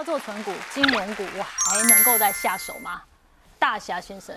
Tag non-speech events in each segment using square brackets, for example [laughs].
要做存股、金融股，我还能够再下手吗？大侠先生，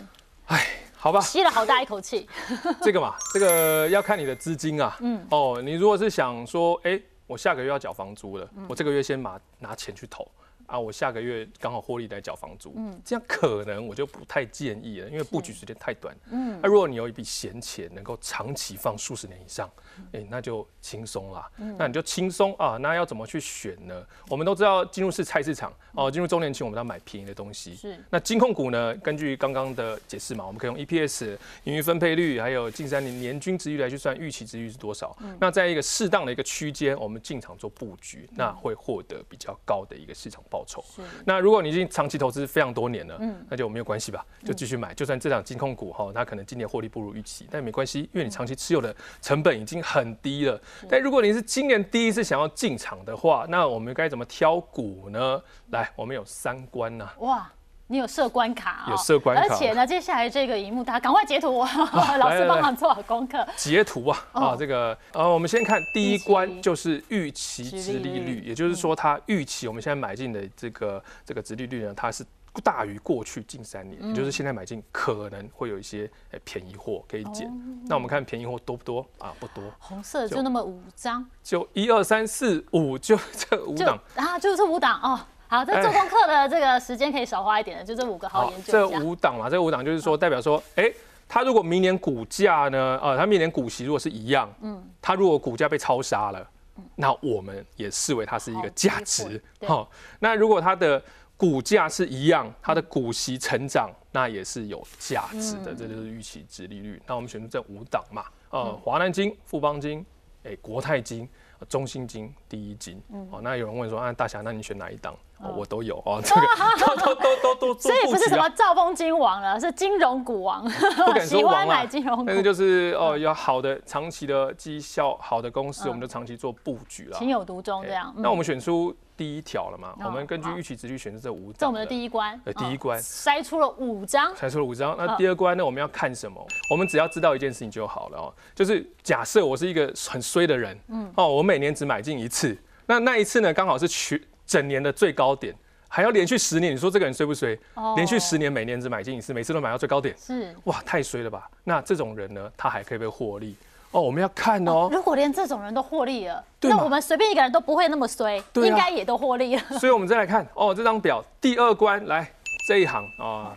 哎，好吧，吸了好大一口气。[laughs] 这个嘛，这个要看你的资金啊。嗯。哦，你如果是想说，哎，我下个月要缴房租了，我这个月先拿拿钱去投。啊，我下个月刚好获利来缴房租，嗯，这样可能我就不太建议了，因为布局时间太短，嗯，那如果你有一笔闲钱，能够长期放数十年以上，哎，那就轻松啦，那你就轻松啊，那要怎么去选呢？我们都知道进入是菜市场哦，进入周年庆我们要买便宜的东西，是，那金控股呢？根据刚刚的解释嘛，我们可以用 EPS、盈余分配率，还有近三年年均值率来去算预期值率是多少，那在一个适当的一个区间，我们进场做布局，那会获得比较高的一个市场报酬。那如果你已经长期投资非常多年了，嗯，那就没有关系吧，就继续买。就算这档金控股哈，它可能今年获利不如预期，但也没关系，因为你长期持有的成本已经很低了。但如果你是今年第一次想要进场的话，那我们该怎么挑股呢？来，我们有三关呐。哇。你有设关卡哦，有设关卡，而且呢，接下来这个荧幕，大家赶快截图，[laughs] 老师帮忙做好功课。截图啊，啊，这个呃，我们先看第一关，就是预期值利率，也就是说，它预期我们现在买进的这个这个值利率呢，它是大于过去近三年，也就是现在买进可能会有一些便宜货可以捡。那我们看便宜货多不多？啊？不多，红色就那么五张，就一二三四五，就这五档。啊，就这五档哦。好，这做功课的这个时间可以少花一点的，就这五个好研究这五档嘛，这五档就是说代表说，哎，它如果明年股价呢，呃，它明年股息如果是一样，嗯，它如果股价被超杀了，那我们也视为它是一个价值。好，那如果它的股价是一样，它的股息成长，那也是有价值的，这就是预期值利率。那我们选择这五档嘛，呃，华南金、富邦金，哎，国泰金。中心金第一金，哦，那有人问说啊，大侠，那你选哪一档？哦，我都有哦，[laughs] 这个都都都都都，所以不是什么兆丰金王了，是金融股王，不敢说 [laughs] 王买金融股，但是就是哦，有好的长期的绩效，好的公司，我们就长期做布局了，情有独钟这样。那我们选出。第一条了嘛？我们根据预期值率选择这五张。这我们的第一关。呃，第一关筛出了五张。筛出了五张。那第二关呢？我们要看什么？我们只要知道一件事情就好了哦。就是假设我是一个很衰的人，嗯，哦，我每年只买进一次，那那一次呢，刚好是全整年的最高点，还要连续十年，你说这个人衰不衰？哦。连续十年每年只买进一次，每次都买到最高点。是。哇，太衰了吧？那这种人呢，他还可以被获利？哦，我们要看哦。如果连这种人都获利了，那我们随便一个人都不会那么衰，应该也都获利了。[laughs] 所以，我们再来看哦，这张表第二关来这一行啊，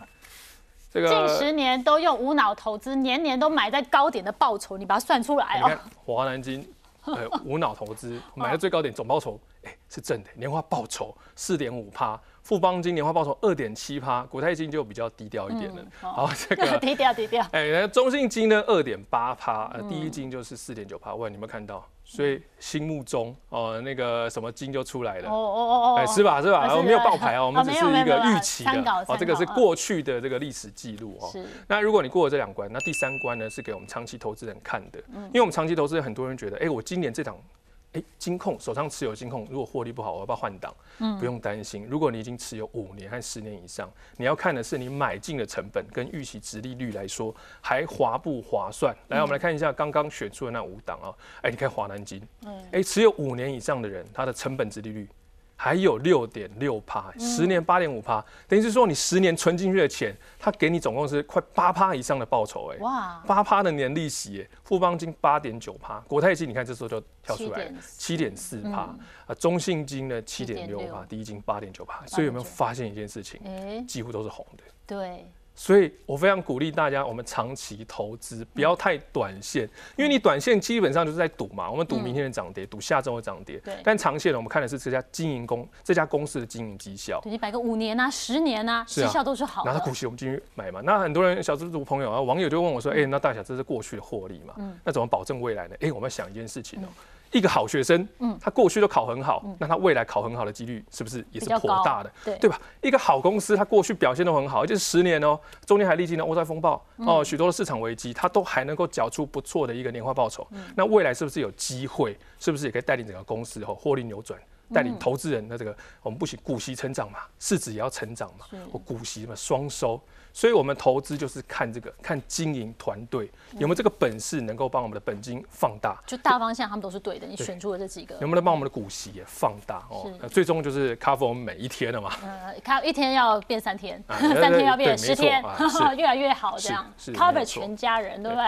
这个近十年都用无脑投资，年年都买在高点的报酬，你把它算出来哦。华南金呃无脑投资买在最高点，总报酬哎是正的，年化报酬四点五趴。富邦金年化报酬二点七趴，国泰金就比较低调一点了。好，这个 [laughs] 低调低调。哎，那中信金呢？二点八趴，呃，第一金就是四点九趴。喂，你有没有看到？所以心目中哦，那个什么金就出来了。哦哦哦哦，哎，是吧？是吧？我们没有爆牌 [laughs] 哦，我们只是一个预期的。哦，这个是过去的这个历史记录哦。是。那如果你过了这两关，那第三关呢是给我们长期投资人看的。嗯。因为我们长期投资人很多人觉得，哎，我今年这档。哎，金控手上持有金控，如果获利不好，我要不要换档？嗯，不用担心。如果你已经持有五年和十年以上，你要看的是你买进的成本跟预期值利率来说，还划不划算？来，我们来看一下刚刚选出的那五档啊。哎，你看华南金，嗯，哎，持有五年以上的人，他的成本值利率。还有六点六趴，十年八点五趴，等于是说你十年存进去的钱，它给你总共是快八趴以上的报酬，哎，哇，八趴的年利息，哎，富邦金八点九趴，国泰金你看这时候就跳出来了七点四。趴，啊，中信金呢七点六趴，第一金八点九趴，所以有没有发现一件事情？哎，几乎都是红的，对。所以我非常鼓励大家，我们长期投资，不要太短线，因为你短线基本上就是在赌嘛。我们赌明天的涨跌，赌下周的涨跌。对。但长线呢，我们看的是这家经营公这家公司的经营绩效。你摆个五年啊，十年啊，绩效都是好。拿它股息，我们进去买嘛。那很多人小资族朋友啊，网友就问我说：“哎，那大小这是过去的获利嘛？那怎么保证未来呢？”哎，我们要想一件事情哦。一个好学生，嗯，他过去都考很好，那他未来考很好的几率是不是也是颇大的？对，对吧？一个好公司，他过去表现都很好，而且是十年哦，中间还历经了欧债风暴哦，许多的市场危机，他都还能够缴出不错的一个年化报酬。那未来是不是有机会？是不是也可以带领整个公司哦获利扭转？带领投资人的这个，我们不行，股息成长嘛，市值也要成长嘛，我股息嘛双收。所以，我们投资就是看这个，看经营团队有没有这个本事，能够帮我们的本金放大。就大方向，他们都是对的。你选出了这几个，能不能帮我们的股息也放大哦？最终就是 cover 我们每一天的嘛。呃，cover 一天要变三天，[laughs] 三天要变十天，[laughs] 越来越好，这样 cover 全家人，对不对？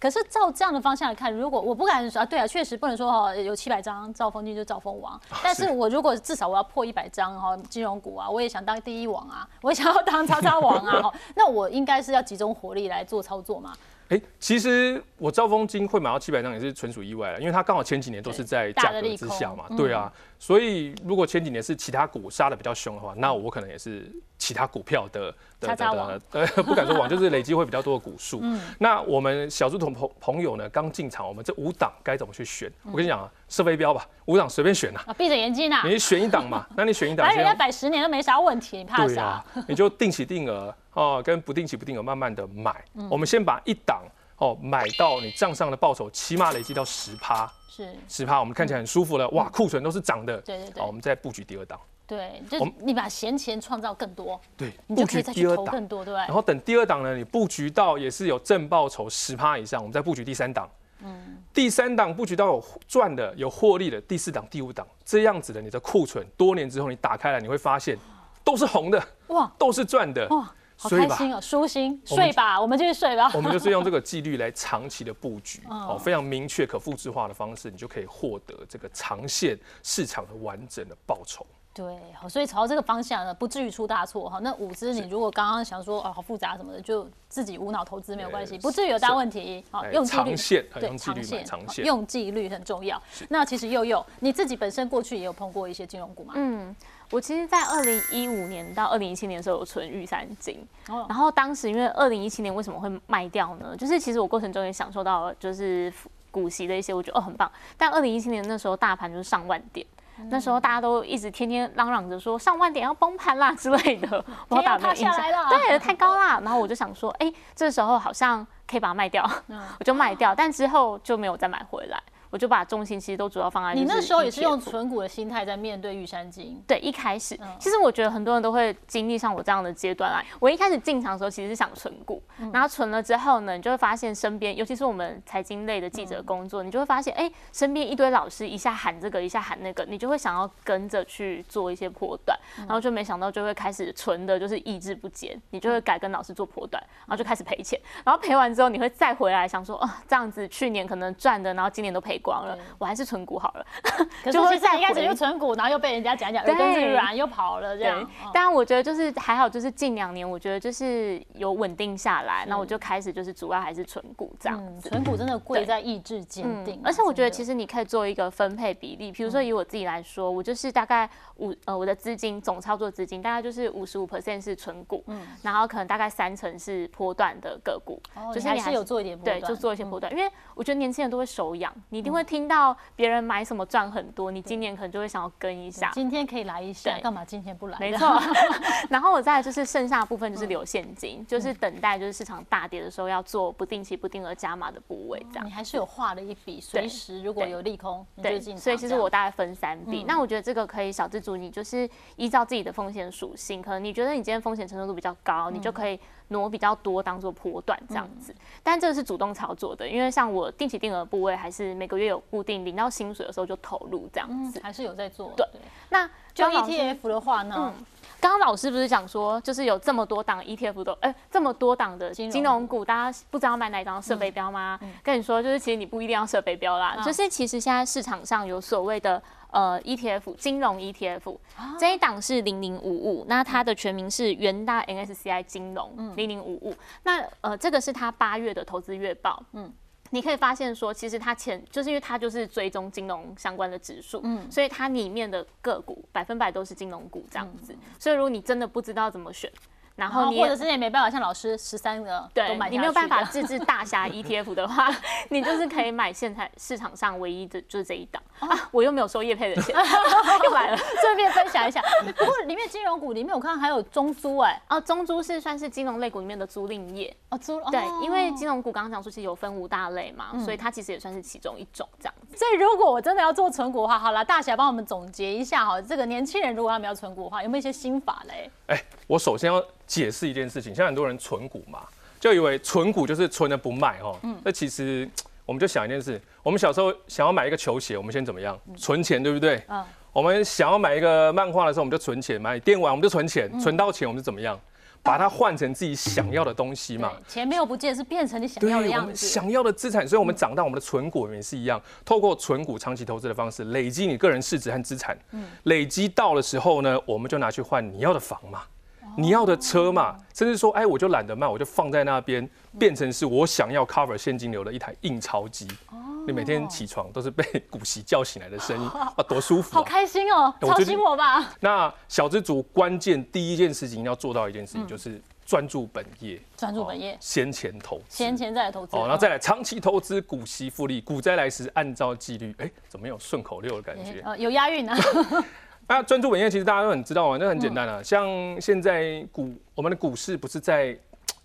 可是照这样的方向来看，如果我不敢说啊，对啊，确实不能说哈，有七百张兆丰金就兆丰王。但是我如果至少我要破一百张哈，金融股啊，我也想当第一王啊，我也想要当超超王啊，[laughs] 那我应该是要集中火力来做操作嘛。哎，其实我兆丰金会买到七百张也是纯属意外了，因为它刚好前几年都是在价格之下嘛，对啊，所以如果前几年是其他股杀的比较凶的话，那我可能也是其他股票的的的呃 [laughs] 不敢说网，[laughs] 就是累积会比较多的股数。那我们小猪同朋朋友呢，刚进场，我们这五档该怎么去选？我跟你讲啊，射飞镖吧，五档随便选呐，闭着眼睛呐，你选一档嘛，[laughs] 那你选一档，反正人家摆十年都没啥问题，你怕啥？你就定期定额。哦，跟不定期不定额慢慢的买，我们先把一档哦买到你账上的报酬起码累积到十趴，是。十趴，我们看起来很舒服了，哇，库存都是涨的，对对对，我们再布局第二档，对，就你把闲钱创造更多，对，你就可以再去投更多，对？然后等第二档呢，你布局到也是有正报酬十趴以上，我们再布局第三档，嗯，第三档布局到有赚的、有获利的，第四档、第五档这样子的，你的库存多年之后你打开来，你会发现都是红的，哇，都是赚的，哇。好开心哦，舒心，睡吧，我们继续睡吧。我们就是用这个纪律来长期的布局，哦，非常明确、可复制化的方式，你就可以获得这个长线市场的完整的报酬。对，所以朝这个方向呢，不至于出大错哈。那五只你如果刚刚想说哦，好复杂什么的，就自己无脑投资没有关系，不至于有大问题。好，用纪律，对，长线，长线，用纪律很重要。那其实佑佑，你自己本身过去也有碰过一些金融股嘛？嗯。我其实，在二零一五年到二零一七年的时候有存玉山金，然后当时因为二零一七年为什么会卖掉呢？就是其实我过程中也享受到就是股息的一些，我觉得哦很棒。但二零一七年那时候大盘就是上万点，那时候大家都一直天天嚷嚷着说上万点要崩盘啦 [laughs] 之类的，[laughs] 我要塌下来了，对，太高啦。然后我就想说，哎，这时候好像可以把它卖掉，[laughs] 我就卖掉，但之后就没有再买回来。我就把重心其实都主要放在你那时候也是用存股的心态在面对玉山金。对，一开始其实我觉得很多人都会经历像我这样的阶段啊。我一开始进场的时候其实是想存股，然后存了之后呢，你就会发现身边，尤其是我们财经类的记者工作，你就会发现，哎，身边一堆老师一下喊这个，一下喊那个，你就会想要跟着去做一些波段，然后就没想到就会开始存的就是意志不坚，你就会改跟老师做波段，然后就开始赔钱，然后赔完之后你会再回来想说，啊，这样子去年可能赚的，然后今年都赔光了，我还是。是存股好了，[laughs] 就会在一开始就存股，然后又被人家讲讲，又跟着软又跑了这样。当然，我觉得就是还好，就是近两年我觉得就是有稳定下来，那我就开始就是主要还是存股这样。存股真的贵在意志坚定，而且我觉得其实你可以做一个分配比例，比如说以我自己来说，我就是大概五呃我的资金总操作资金大概就是五十五 percent 是存股，嗯，然后可能大概三成是波段的个股，就是你还是有做一点对，就做一些波段，因为我觉得年轻人都会手痒，你一定会听到。别人买什么赚很多，你今年可能就会想要跟一下。今天可以来一下，干嘛今天不来？没错。[laughs] 然后我再就是剩下部分就是留现金，就是等待就是市场大跌的时候要做不定期不定额加码的部位这样。你还是有画了一笔，随时如果有利空，对，所以其实我大概分三笔。那我觉得这个可以小资主，你就是依照自己的风险属性，可能你觉得你今天风险承受度比较高，你就可以。挪比较多当做波段这样子，但这个是主动操作的，因为像我定期定额部位还是每个月有固定领到薪水的时候就投入这样子，还是有在做。对，那就 ETF 的话呢，刚刚老师不是讲说，就是有这么多档 ETF 都，哎，这么多档的金融股，大家不知道买哪一张设备标吗？跟你说，就是其实你不一定要设备标啦，就是其实现在市场上有所谓的。呃，ETF 金融 ETF 这一档是零零五五，那它的全名是元大 NSCI 金融零零五五。那呃，这个是它八月的投资月报。嗯，你可以发现说，其实它前就是因为它就是追踪金融相关的指数，嗯，所以它里面的个股百分百都是金融股这样子。所以如果你真的不知道怎么选。然后你或者是也没办法像老师十三个对，你没有办法自制大侠 [laughs] ETF 的话，你就是可以买现在市场上唯一的就是这一档啊，我又没有收叶配的钱，[laughs] 又来了，[laughs] 顺便分享一下。不过里面金融股里面我看还有中租哎，哦，中租是算是金融类股里面的租赁业哦，租对，因为金融股刚刚讲说是有分五大类嘛，所以它其实也算是其中一种这样。所以如果我真的要做存股的话，好了，大侠帮我们总结一下哈，这个年轻人如果他们要存股的话，有没有一些心法嘞？哎，我首先要。解释一件事情，像很多人存股嘛，就以为存股就是存了不卖哦。嗯。那其实我们就想一件事，我们小时候想要买一个球鞋，我们先怎么样？存钱，对不对？嗯。我们想要买一个漫画的时候，我们就存钱；买电玩，我们就存钱。存到钱，我们就怎么样？把它换成自己想要的东西嘛。钱没有不见，是变成你想要的样子。想要的资产，所以我们长大，我们的存股也是一样，透过存股长期投资的方式，累积你个人市值和资产。嗯。累积到的时候呢，我们就拿去换你要的房嘛。你要的车嘛，甚至说，哎，我就懒得卖，我就放在那边，变成是我想要 cover 现金流的一台印钞机。哦，你每天起床都是被股息叫醒来的声音，[laughs] 啊，多舒服！好开心哦，吵醒我吧。那小资主关键第一件事情要做到一件事情，就是专注本业，专注本业，先钱投资，先钱再来投资。哦，然后再来长期投资，股息复利，股灾来时按照纪律。哎，怎么有顺口溜的感觉？呃，有押韵呢。[laughs] [laughs] 那专注本业其实大家都很知道啊，那很简单啊。像现在股我们的股市不是在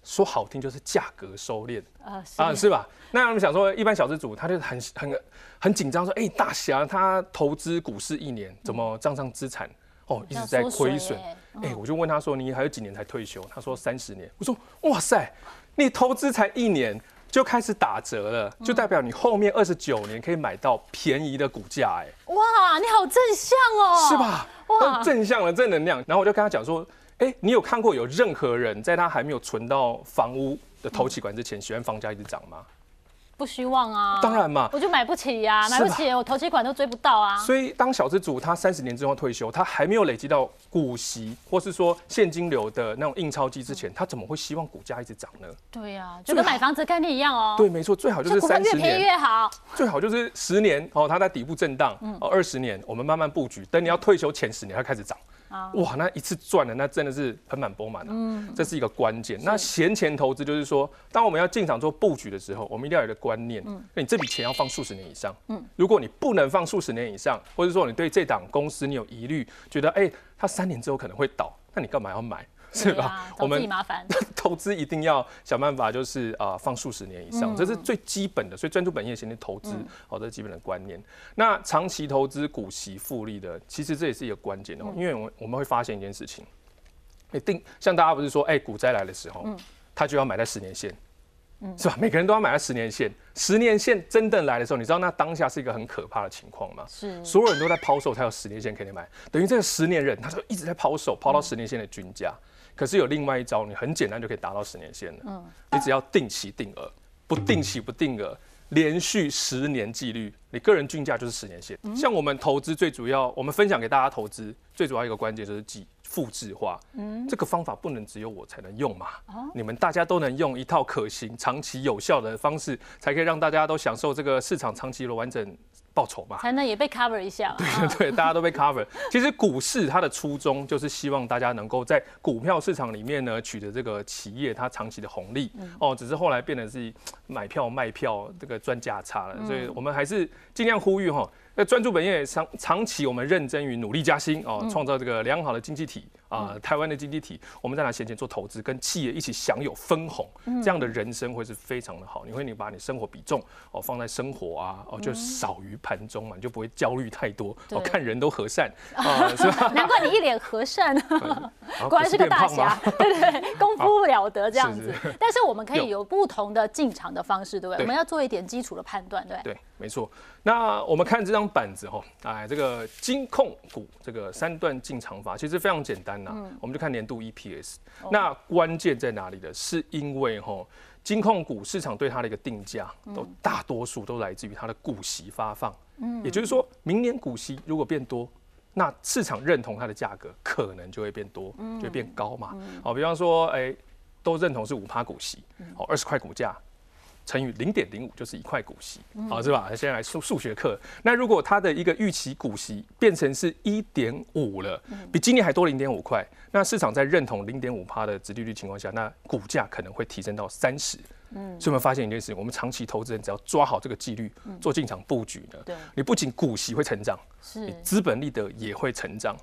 说好听就是价格收敛啊，是吧？那我们想说，一般小资主他就很很很紧张，说，哎，大侠他投资股市一年，怎么账上资产哦一直在亏损？哎，我就问他说，你还有几年才退休？他说三十年。我说，哇塞，你投资才一年。就开始打折了，就代表你后面二十九年可以买到便宜的股价，哎，哇，你好正向哦，是吧？哇，正向的正能量。然后我就跟他讲说，哎，你有看过有任何人在他还没有存到房屋的投期款之前，喜欢房价一直涨吗？不希望啊，当然嘛，我就买不起呀，买不起，我投期款都追不到啊。所以当小资主他三十年之后退休，他还没有累积到股息或是说现金流的那种印钞机之前，他怎么会希望股价一直涨呢？对呀，就跟买房子概念一样哦。对，没错，最好就是三十年越好，最好就是十年哦，它在底部震荡，哦，二十年我们慢慢布局，等你要退休前十年它开始涨。哇，那一次赚的，那真的是盆满钵满了。嗯，这是一个关键。那闲钱投资就是说，当我们要进场做布局的时候，我们一定要有个观念，嗯，那你这笔钱要放数十年以上。嗯，如果你不能放数十年以上，或者说你对这档公司你有疑虑，觉得哎，它三年之后可能会倒，那你干嘛要买？[laughs] 是吧？我们麻烦 [laughs] 投资一定要想办法，就是啊，放数十年以上，这是最基本的。所以专注本业型的投资，好，这是基本的观念。那长期投资股息复利的，其实这也是一个关键哦，因为我我们会发现一件事情，一定像大家不是说，哎，股灾来的时候，他就要买在十年线，是吧？每个人都要买在十年线。十年线真的来的时候，你知道那当下是一个很可怕的情况吗？是，所有人都在抛售，才有十年线可以买，等于这个十年人他就一直在抛售，抛到十年线的均价。可是有另外一招，你很简单就可以达到十年线了。嗯，你只要定期定额，不定期不定额，连续十年纪律，你个人均价就是十年线。像我们投资最主要，我们分享给大家投资最主要一个关键就是记复制化。嗯，这个方法不能只有我才能用嘛。哦，你们大家都能用一套可行、长期有效的方式，才可以让大家都享受这个市场长期的完整。报酬嘛，才能也被 cover 一下。[laughs] 对对对，大家都被 cover。其实股市它的初衷就是希望大家能够在股票市场里面呢取得这个企业它长期的红利。哦，只是后来变得是买票卖票这个赚价差了，所以我们还是尽量呼吁哈。那专注本业长长期，我们认真与努力加薪哦，创造这个良好的经济体啊，台湾的经济体，我们再拿闲钱做投资，跟企业一起享有分红，这样的人生会是非常的好。你会你把你生活比重哦放在生活啊，哦就少于盘中嘛，你就不会焦虑太多。哦，看人都和善 [laughs] 啊，是吧？[laughs] 难怪你一脸和善，[laughs] 果然是个大侠，对对，功夫了得这样子。但是我们可以有不同的进场的方式，对不对？我们要做一点基础的判断，对对，没错。那我们看这张板子哈，哎，这个金控股这个三段进场法其实非常简单呐，我们就看年度 EPS。那关键在哪里的？是因为哈，金控股市场对它的一个定价，都大多数都来自于它的股息发放。嗯，也就是说明年股息如果变多，那市场认同它的价格可能就会变多，就会变高嘛。好，比方说，哎，都认同是五趴股息，好，二十块股价。乘以零点零五就是一块股息，好是吧？现在来数数学课。那如果它的一个预期股息变成是一点五了，比今年还多零点五块，那市场在认同零点五趴的殖利率情况下，那股价可能会提升到三十。嗯，所以我们发现一件事情，我们长期投资人只要抓好这个纪律，做进场布局呢，对，你不仅股息会成长，是，你资本利得也会成长。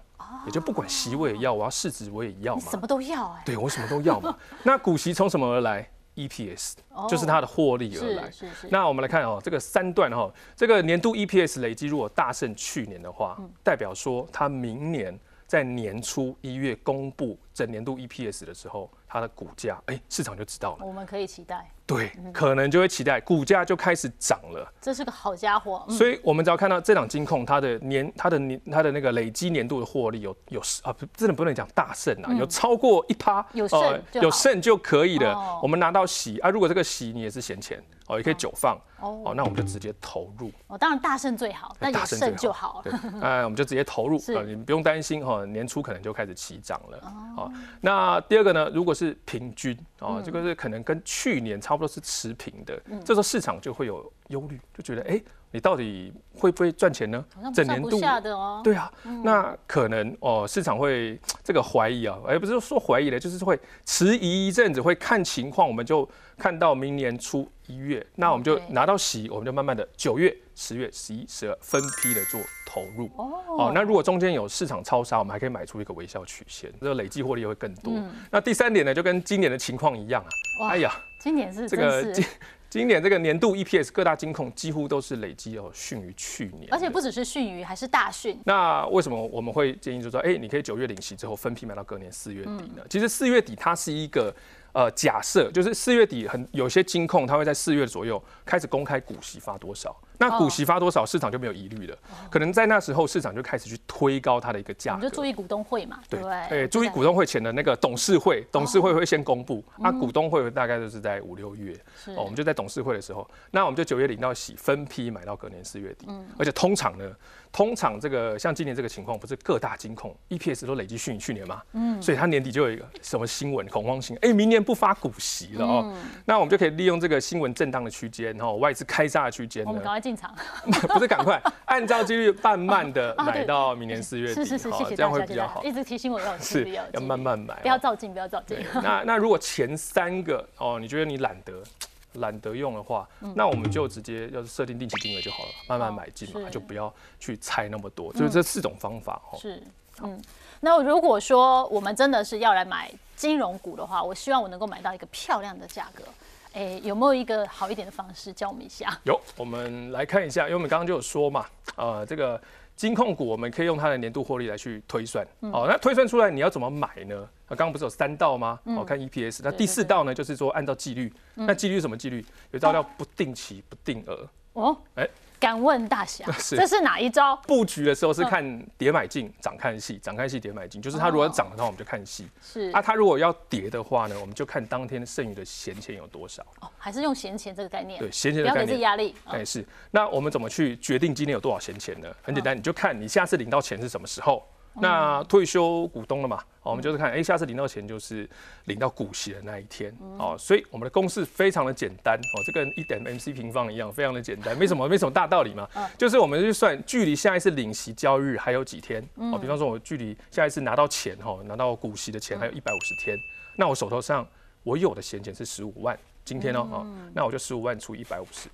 也就不管息我也要，我要市值我也要嘛，什么都要哎。对我什么都要嘛。[laughs] 那股息从什么而来？EPS 就是它的获利而来。是是是。那我们来看哦，这个三段哈，这个年度 EPS 累积如果大胜去年的话，代表说它明年在年初一月公布整年度 EPS 的时候。它的股价，哎，市场就知道了。我们可以期待，对，可能就会期待股价就开始涨了。这是个好家伙。所以，我们只要看到这档金控，它的年、它的年、它的那个累积年度的获利有有啊，不，真的不能讲大胜啊，有超过一趴，有胜有胜就可以了。我们拿到喜啊，如果这个喜你也是闲钱哦，也可以久放哦，那我们就直接投入。哦，当然大胜最好，但有胜就好。哎，我们就直接投入啊，你不用担心哈，年初可能就开始起涨了。哦，那第二个呢，如果是平均哦，这个是可能跟去年差不多是持平的，这时候市场就会有忧虑，就觉得哎，你到底会不会赚钱呢？整年度的哦，对啊，那可能哦，市场会这个怀疑啊，而不是说怀疑的，就是会迟疑一阵子，会看情况，我们就看到明年初一月，那我们就拿到息，我们就慢慢的九月、十月、十一、十二分批的做。投入哦，那如果中间有市场超杀，我们还可以买出一个微笑曲线，这个累计获利会更多。那第三点呢，就跟今年的情况一样啊。哎呀，今年是这个今今年这个年度 EPS 各大金控几乎都是累积哦逊于去年，而且不只是逊于，还是大逊。那为什么我们会建议就说，哎，你可以九月领息之后分批买到隔年四月底呢？其实四月底它是一个。呃，假设就是四月底很有些金控，它会在四月左右开始公开股息发多少，那股息发多少，市场就没有疑虑了。可能在那时候，市场就开始去推高它的一个价格。就注意股东会嘛，对对？注意股东会前的那个董事会，董事会会先公布，那股东会大概就是在五六月，哦，我们就在董事会的时候，那我们就九月领到息，分批买到隔年四月底。而且通常呢。通常这个像今年这个情况，不是各大金控 EPS 都累积逊于去年嘛？嗯，所以它年底就有一个什么新闻恐慌性，哎，明年不发股息了哦。那我们就可以利用这个新闻震荡的区间，然后外资开炸的区间，我们赶快进场，[laughs] 不是赶快，[laughs] 按照几率慢慢的买到明年四月底，是是是，谢谢这样会比较好。一直提醒我要是要慢慢买，不要照进，不要照进。那那如果前三个哦，你觉得你懒得？[tsk] 懒得用的话，那我们就直接要是设定定期定额就好了，慢慢买进嘛，就不要去猜那么多。就是这四种方法哦。是，嗯，那如果说我们真的是要来买金融股的话，我希望我能够买到一个漂亮的价格。哎，有没有一个好一点的方式教我们一下？有，我们来看一下，因为我们刚刚就有说嘛，呃，这个金控股我们可以用它的年度获利来去推算。哦，那推算出来你要怎么买呢？刚刚不是有三道吗？哦，看 EPS。那第四道呢，就是说按照纪律。那纪律是什么纪律？有一道叫不定期不定额。哦，哎。敢问大侠，[laughs] 这是哪一招？布局的时候是看跌买进，涨看戏，涨看戏跌买进，就是它如果涨的话，我们就看戏。是啊，它如果要跌的话呢，我们就看当天剩余的闲钱有多少。哦，还是用闲钱这个概念。对，闲钱的概念。不要给自己压力。哎，是。那我们怎么去决定今天有多少闲钱呢？很简单，你就看你下次领到钱是什么时候。那退休股东了嘛？我们就是看，哎，下次领到钱就是领到股息的那一天哦。所以我们的公式非常的简单哦，这跟一点 MC 平方一样，非常的简单，没什么没什么大道理嘛。就是我们去算距离下一次领息交易日还有几天哦。比方说，我距离下一次拿到钱哈，拿到股息的钱还有一百五十天，那我手头上我有的闲钱是十五万，今天哦，哦，那我就十五万除一百五十，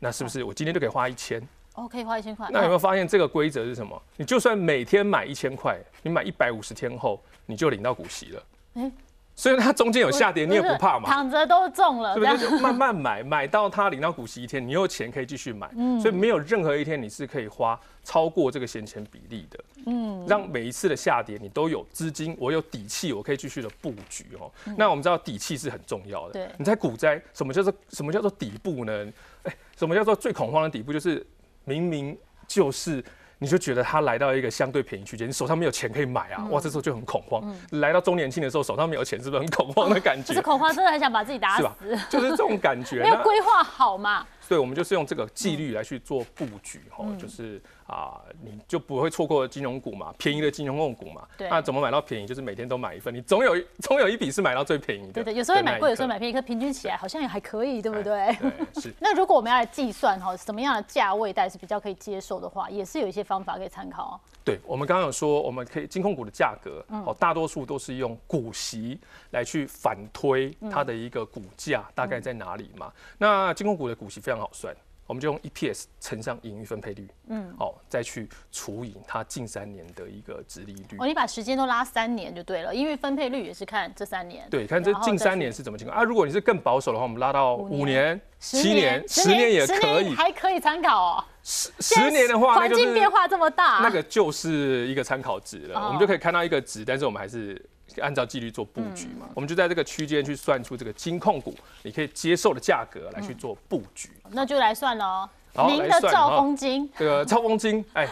那是不是我今天就可以花一千？哦，可以花一千块。那有没有发现这个规则是什么？你就算每天买一千块，你买一百五十天后，你就领到股息了。哎，所以它中间有下跌，你也不怕嘛？躺着都中了，对不对？就慢慢买，买到它领到股息一天，你有钱可以继续买。嗯，所以没有任何一天你是可以花超过这个闲钱比例的。嗯，让每一次的下跌你都有资金，我有底气，我可以继续的布局哦。那我们知道底气是很重要的。对，你在股灾，什么叫做什么叫做底部呢？哎，什么叫做最恐慌的底部？就是。明明就是，你就觉得他来到一个相对便宜区间，你手上没有钱可以买啊，哇，这时候就很恐慌。来到周年庆的时候，手上没有钱，是不是很恐慌的感觉？是恐慌，真的很想把自己打死，就是这种感觉。[laughs] 没有规划好嘛。对，我们就是用这个纪律来去做布局，哈，就是啊，你就不会错过金融股嘛，便宜的金融股嘛。对。那怎么买到便宜？就是每天都买一份，你总有总有一笔是买到最便宜的。对对，有时候会买贵，有时候买便宜，可平均起来好像也还可以，对不对？对，是。[laughs] 那如果我们要来计算哈，什么样的价位带是比较可以接受的话，也是有一些方法可以参考。对，我们刚刚有说，我们可以金控股的价格，哦，大多数都是用股息来去反推它的一个股价大概在哪里嘛。那金控股的股息非常好算，我们就用 EPS 乘上盈余分配率，嗯，哦，再去除以它近三年的一个值利率。哦，你把时间都拉三年就对了，因为分配率也是看这三年。对，看这近三年是怎么情况啊？如果你是更保守的话，我们拉到五年、七年、十年也可以，还可以参考哦。十十年的话，环境变化这么大，那个就是一个参考值了。我们就可以看到一个值，但是我们还是按照纪律做布局嘛。我们就在这个区间去算出这个金控股你可以接受的价格来去做布局。那就来算喽。您的兆丰金，这个 [laughs] 兆丰金，哎，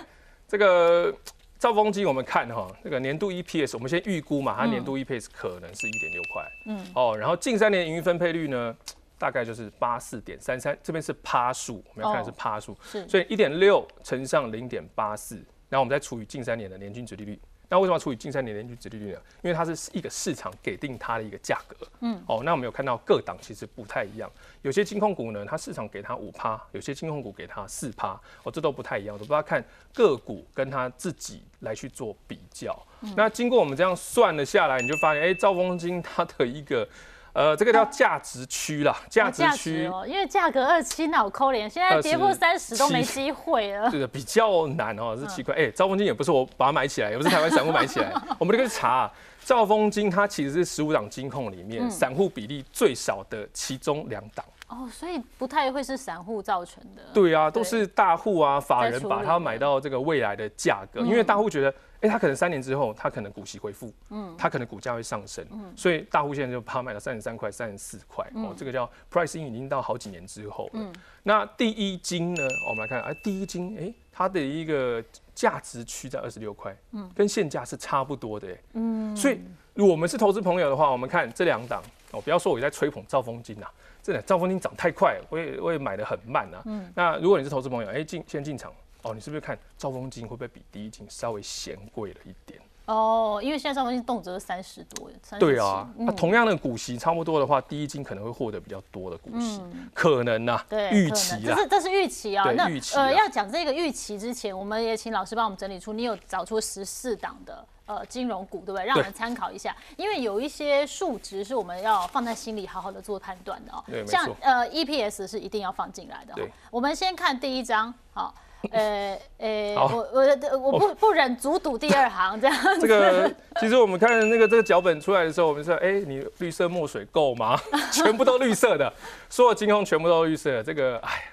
这个兆丰金，我们看哈，这个年度 EPS，我们先预估嘛，它年度 EPS 可能是一点六块。嗯。哦，然后近三年盈余分配率呢？大概就是八四点三三，这边是趴数，我们要看的是趴数，是，所以一点六乘上零点八四，然后我们再除以近三年的年均值利率。那为什么要除以近三年年均值利率呢？因为它是一个市场给定它的一个价格，嗯，哦，那我们有看到各档其实不太一样，有些金控股呢，它市场给它五趴，有些金控股给它四趴，哦，这都不太一样，都不要看个股跟它自己来去做比较。那经过我们这样算了下来，你就发现，哎，兆丰金它的一个。呃，这个叫价值区啦，价值区哦，因为价格二七脑扣连，现在跌破三十都没机会了。[laughs] 对的，比较难哦，[laughs] 是奇怪。哎，兆丰金也不是我把它买起来，也不是台湾散户买起来，[laughs] 我们这个查，兆丰金它其实是十五档金控里面散户比例最少的其中两档。哦，所以不太会是散户造成的。对啊，都是大户啊，法人把它买到这个未来的价格，因为大户觉得。哎，他可能三年之后，他可能股息恢复，嗯，他可能股价会上升，嗯，所以大户现在就怕卖到三十三块、三十四块，哦，这个叫 price in 已经到好几年之后了。嗯，那第一金呢？我们来看，哎，第一金，哎，它的一个价值区在二十六块，嗯，跟现价是差不多的，嗯，所以我们是投资朋友的话，我们看这两档，哦，不要说我在吹捧兆丰金呐，真的兆丰金涨太快，我也我也买的很慢啊，嗯，那如果你是投资朋友，哎，进先进场。哦，你是不是看兆丰金会不会比第一金稍微嫌贵了一点？哦，因为现在兆丰金动辄三十多，对啊，那同样的股息差不多的话，第一金可能会获得比较多的股息，可能呐，对，预期啊，这是这是预期啊。那呃，要讲这个预期之前，我们也请老师帮我们整理出，你有找出十四档的呃金融股，对不对？让人参考一下，因为有一些数值是我们要放在心里好好的做判断的哦。像呃 EPS 是一定要放进来的。对，我们先看第一张，好。[laughs] 呃呃，我我我不不忍足赌第二行这样。这个其实我们看那个这个脚本出来的时候，我们说，哎，你绿色墨水够吗？[laughs] 全部都绿色的，所有金融全部都绿色，这个哎，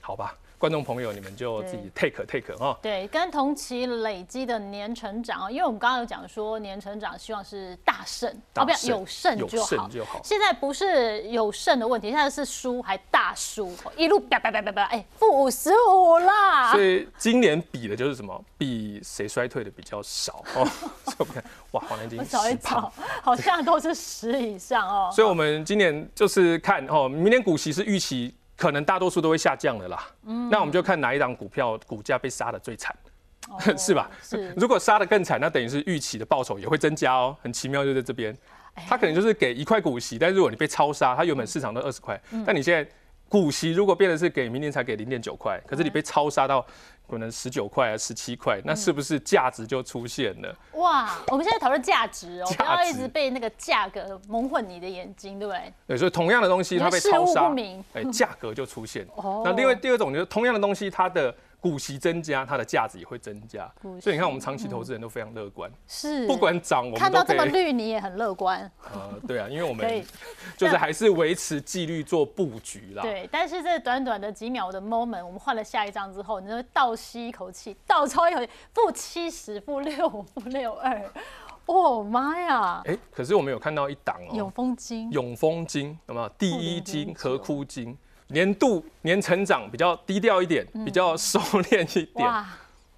好吧。观众朋友，你们就自己 take take 哈。对，跟同期累积的年成长啊，因为我们刚刚有讲说年成长希望是大胜，哦不要有胜就好。现在不是有胜的问题，现在是输还大输，一路啪啪啪啪啪，哎，负五十五啦。所以今年比的就是什么？比谁衰退的比较少哦。[laughs] 所以我们看，哇，黄连金少一找，好像都是十以上哦。所以我们今年就是看哦，明年股息是预期。可能大多数都会下降的啦，嗯，那我们就看哪一档股票股价被杀的最惨，[laughs] 是吧？是。如果杀的更惨，那等于是预期的报酬也会增加哦，很奇妙就在这边，它可能就是给一块股息，但如果你被超杀，它原本市场都二十块，但你现在股息如果变得是给明年才给零点九块，可是你被超杀到。可能十九块啊，十七块，那是不是价值就出现了？哇，我们现在讨论价值哦，不要一直被那个价格蒙混你的眼睛，对不对？对，所以同样的东西它被超杀，哎，价格就出现。[laughs] 哦。那另外第二种就是同样的东西，它的。股息增加，它的价值也会增加，所以你看我们长期投资人都非常乐观，是不管涨我们看到这么绿，你也很乐观。[laughs] 呃，对啊，因为我们 [laughs] 就是还是维持纪律做布局啦。对，但是这短短的几秒的 moment，我们换了下一张之后，你就倒吸一口气，倒抽一口气，负七十，负六五，负六二，哦妈呀！哎，可是我们有看到一档哦，永丰金，永丰金，有没有？第一金和枯金。年度年成长比较低调一点，比较收敛一点。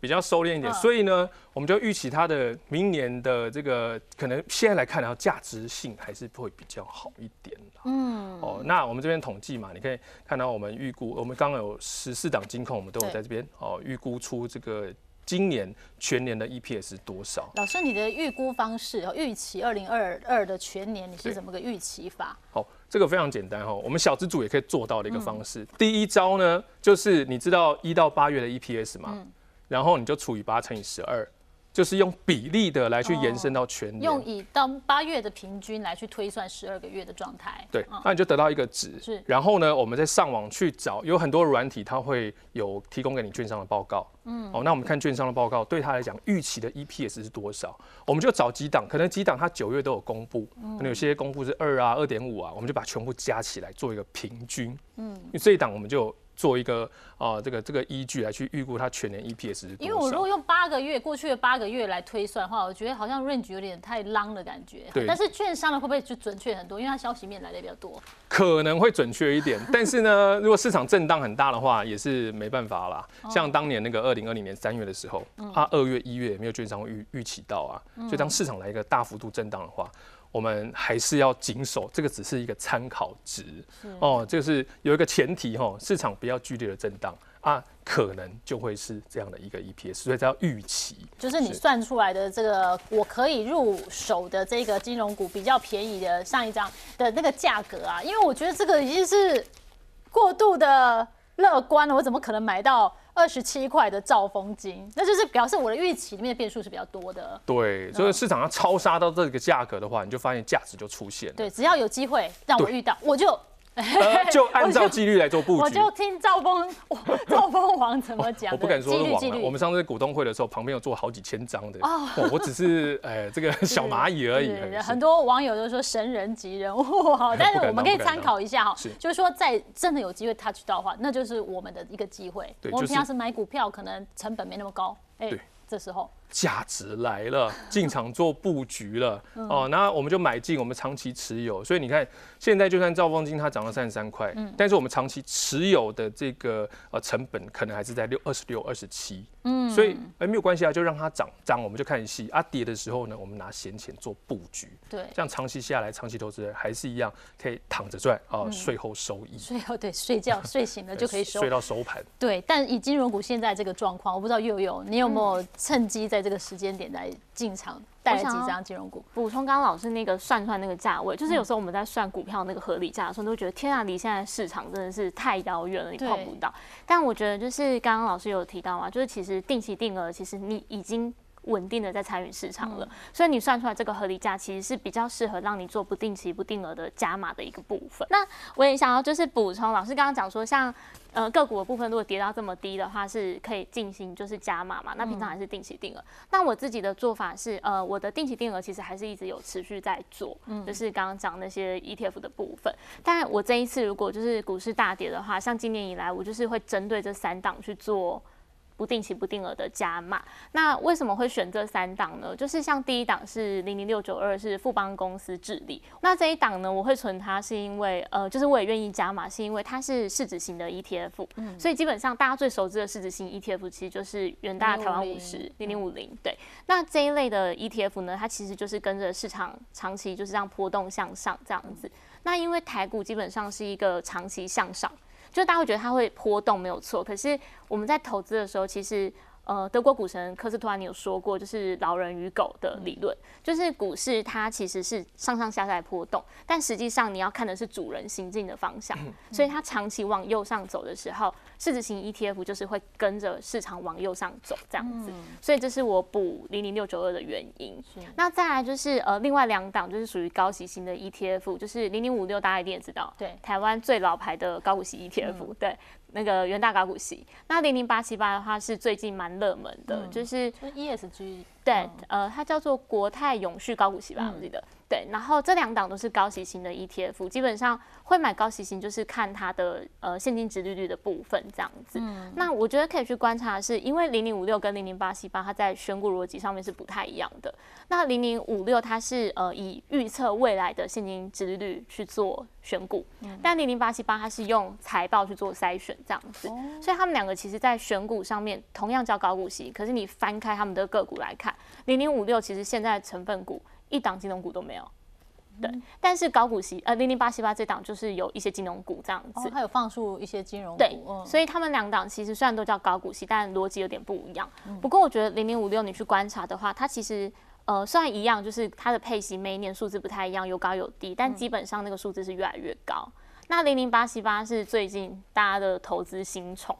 比较收敛一点，所以呢，我们就预期它的明年的这个可能现在来看，然后价值性还是会比较好一点嗯，哦，那我们这边统计嘛，你可以看到我们预估，我们刚刚有十四档金控，我们都有在这边哦，预估出这个今年全年的 EPS 多少？老师，你的预估方式哦，预期二零二二的全年，你是怎么个预期法？好。这个非常简单哈，我们小资主也可以做到的一个方式。第一招呢，就是你知道一到八月的 EPS 吗？然后你就除以八乘以十二。就是用比例的来去延伸到全年，用以到八月的平均来去推算十二个月的状态。对，那你就得到一个值。是，然后呢，我们再上网去找，有很多软体，它会有提供给你券商的报告。嗯，哦，那我们看券商的报告，对他来讲，预期的 EPS 是多少？我们就找几档，可能几档它九月都有公布，可能有些公布是二啊、二点五啊，我们就把全部加起来做一个平均。嗯，因为这一档我们就。做一个啊，这个这个依据来去预估它全年 EPS 因为我如果用八个月过去的八个月来推算的话，我觉得好像 range 有点太 long 的感觉。对。但是券商的会不会就准确很多？因为它消息面来的比较多。可能会准确一点，[laughs] 但是呢，如果市场震荡很大的话，也是没办法啦。像当年那个二零二零年三月的时候，啊，二月一月没有券商预预期到啊，所以当市场来一个大幅度震荡的话。我们还是要谨守，这个只是一个参考值哦，就是有一个前提哈，市场不要剧烈的震荡啊，可能就会是这样的一个 EPS，所以叫预期。就是你算出来的这个我可以入手的这个金融股比较便宜的上一张的那个价格啊，因为我觉得这个已经是过度的乐观了，我怎么可能买到？二十七块的兆丰金，那就是表示我的预期里面的变数是比较多的。对，所以市场上超杀到这个价格的话，你就发现价值就出现。对，只要有机会让我遇到，我就。[laughs] 就按照纪律来做布局。我就听赵峰 [laughs] 赵峰王怎么讲。我不敢说是王。我们上次股东会的时候，旁边有做好几千张的。哦。我只是哎，这个 [laughs] 小蚂蚁而已。很多网友都说神人级人物哈，但是我们可以参考一下哈。就是说，在真的有机会 touch 到的话，那就是我们的一个机会。我们平常是买股票，可能成本没那么高。哎。这时候。价值来了，[laughs] 进场做布局了。哦，那我们就买进，我们长期持有。所以你看，现在就算兆丰金它涨了三十三块，嗯，但是我们长期持有的这个呃成本可能还是在六二十六、二十七，嗯，所以哎没有关系啊，就让它涨涨，我们就看戏啊。跌的时候呢，我们拿闲钱做布局，对，这样长期下来，长期投资人还是一样可以躺着赚啊，税后收益。税后对，睡觉 [laughs] 睡醒了就可以收，睡到收盘。对，但以金融股现在这个状况，我不知道又有你有没有趁机在这个时间点来进场带几张金融股？补充刚刚老师那个算出来那个价位，就是有时候我们在算股票那个合理价的时候，都会觉得天啊，离现在市场真的是太遥远了，你碰不到。但我觉得就是刚刚老师有提到嘛，就是其实定期定额，其实你已经。稳定的在参与市场了，所以你算出来这个合理价其实是比较适合让你做不定期不定额的加码的一个部分。那我也想要就是补充，老师刚刚讲说，像呃个股的部分如果跌到这么低的话，是可以进行就是加码嘛？那平常还是定期定额。那我自己的做法是，呃，我的定期定额其实还是一直有持续在做，就是刚刚讲那些 ETF 的部分。但我这一次如果就是股市大跌的话，像今年以来，我就是会针对这三档去做。不定期不定额的加码，那为什么会选这三档呢？就是像第一档是零零六九二，是富邦公司治理。那这一档呢，我会存它是因为，呃，就是我也愿意加码，是因为它是市值型的 ETF，嗯，所以基本上大家最熟知的市值型 ETF 其实就是远大台湾五十零零五零，对。那这一类的 ETF 呢，它其实就是跟着市场长期就是这样波动向上这样子。那因为台股基本上是一个长期向上。就大家会觉得它会波动没有错，可是我们在投资的时候，其实。呃，德国股神科斯托尼有说过，就是老人与狗的理论，就是股市它其实是上上下下波动，但实际上你要看的是主人行进的方向，所以它长期往右上走的时候，市值型 ETF 就是会跟着市场往右上走这样子，所以这是我补零零六九二的原因。那再来就是呃，另外两档就是属于高息型的 ETF，就是零零五六，大家一定也知道，对，台湾最老牌的高股息 ETF，对。那个元大高股息，那零零八七八的话是最近蛮热门的，就是 ESG 对，呃，它叫做国泰永续高股息吧，我记得。对，然后这两档都是高息型的 ETF，基本上会买高息型就是看它的呃现金值利率的部分这样子。那我觉得可以去观察的是，因为零零五六跟零零八七八它在选股逻辑上面是不太一样的。那零零五六它是呃以预测未来的现金值利率去做选股，但零零八七八它是用财报去做筛选这样子。所以他们两个其实在选股上面同样叫高股息，可是你翻开他们的个股来看，零零五六其实现在成分股。一档金融股都没有，对，但是高股息呃零零八七八这档就是有一些金融股这样子，它有放出一些金融股，对，所以他们两档其实虽然都叫高股息，但逻辑有点不一样。不过我觉得零零五六你去观察的话，它其实呃虽然一样，就是它的配息每一年数字不太一样，有高有低，但基本上那个数字是越来越高。那零零八七八是最近大家的投资新宠，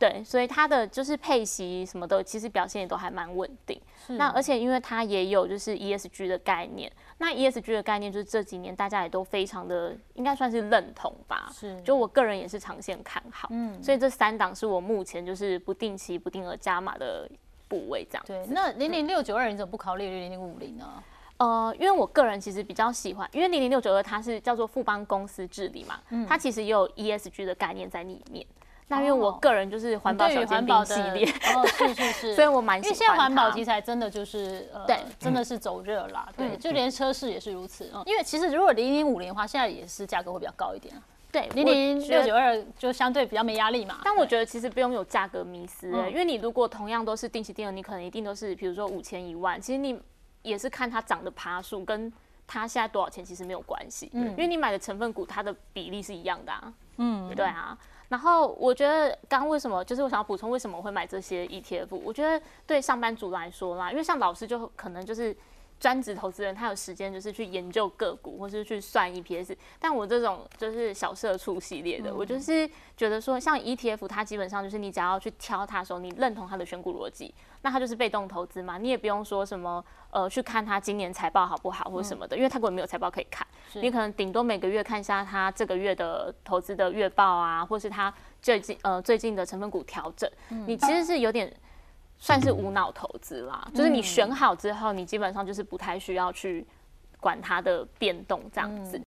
对，所以它的就是配息什么的，其实表现也都还蛮稳定。那而且因为它也有就是 ESG 的概念，那 ESG 的概念就是这几年大家也都非常的应该算是认同吧。是，就我个人也是长线看好。嗯，所以这三档是我目前就是不定期不定额加码的部位这样。对，那零零六九二你怎么不考虑零零五零呢？呃，因为我个人其实比较喜欢，因为零零六九二它是叫做富邦公司治理嘛，它其实也有 ESG 的概念在里面。那因为我个人就是环保小尖兵系列，哦，是是是，[laughs] 所以我蛮喜欢。因为现在环保题材真的就是呃，对，真的是走热啦，对，就连车市也是如此。因为其实如果零零五零的话，现在也是价格会比较高一点对，零零六九二就相对比较没压力嘛。但我觉得其实不用有价格迷思，因为你如果同样都是定期定额，你可能一定都是比如说五千一万，其实你。也是看它涨的爬数，跟它现在多少钱其实没有关系，嗯，因为你买的成分股它的比例是一样的啊，嗯，对啊。然后我觉得刚刚为什么，就是我想要补充为什么我会买这些 ETF，我觉得对上班族来说啦，因为像老师就可能就是。专职投资人，他有时间就是去研究个股，或是去算 EPS。但我这种就是小社畜系列的，我就是觉得说，像 ETF，它基本上就是你只要去挑它的时候，你认同它的选股逻辑，那它就是被动投资嘛，你也不用说什么呃去看它今年财报好不好或者什么的，因为它根本没有财报可以看。你可能顶多每个月看一下它这个月的投资的月报啊，或是它最近呃最近的成分股调整，你其实是有点。算是无脑投资啦，就是你选好之后，你基本上就是不太需要去管它的变动这样子。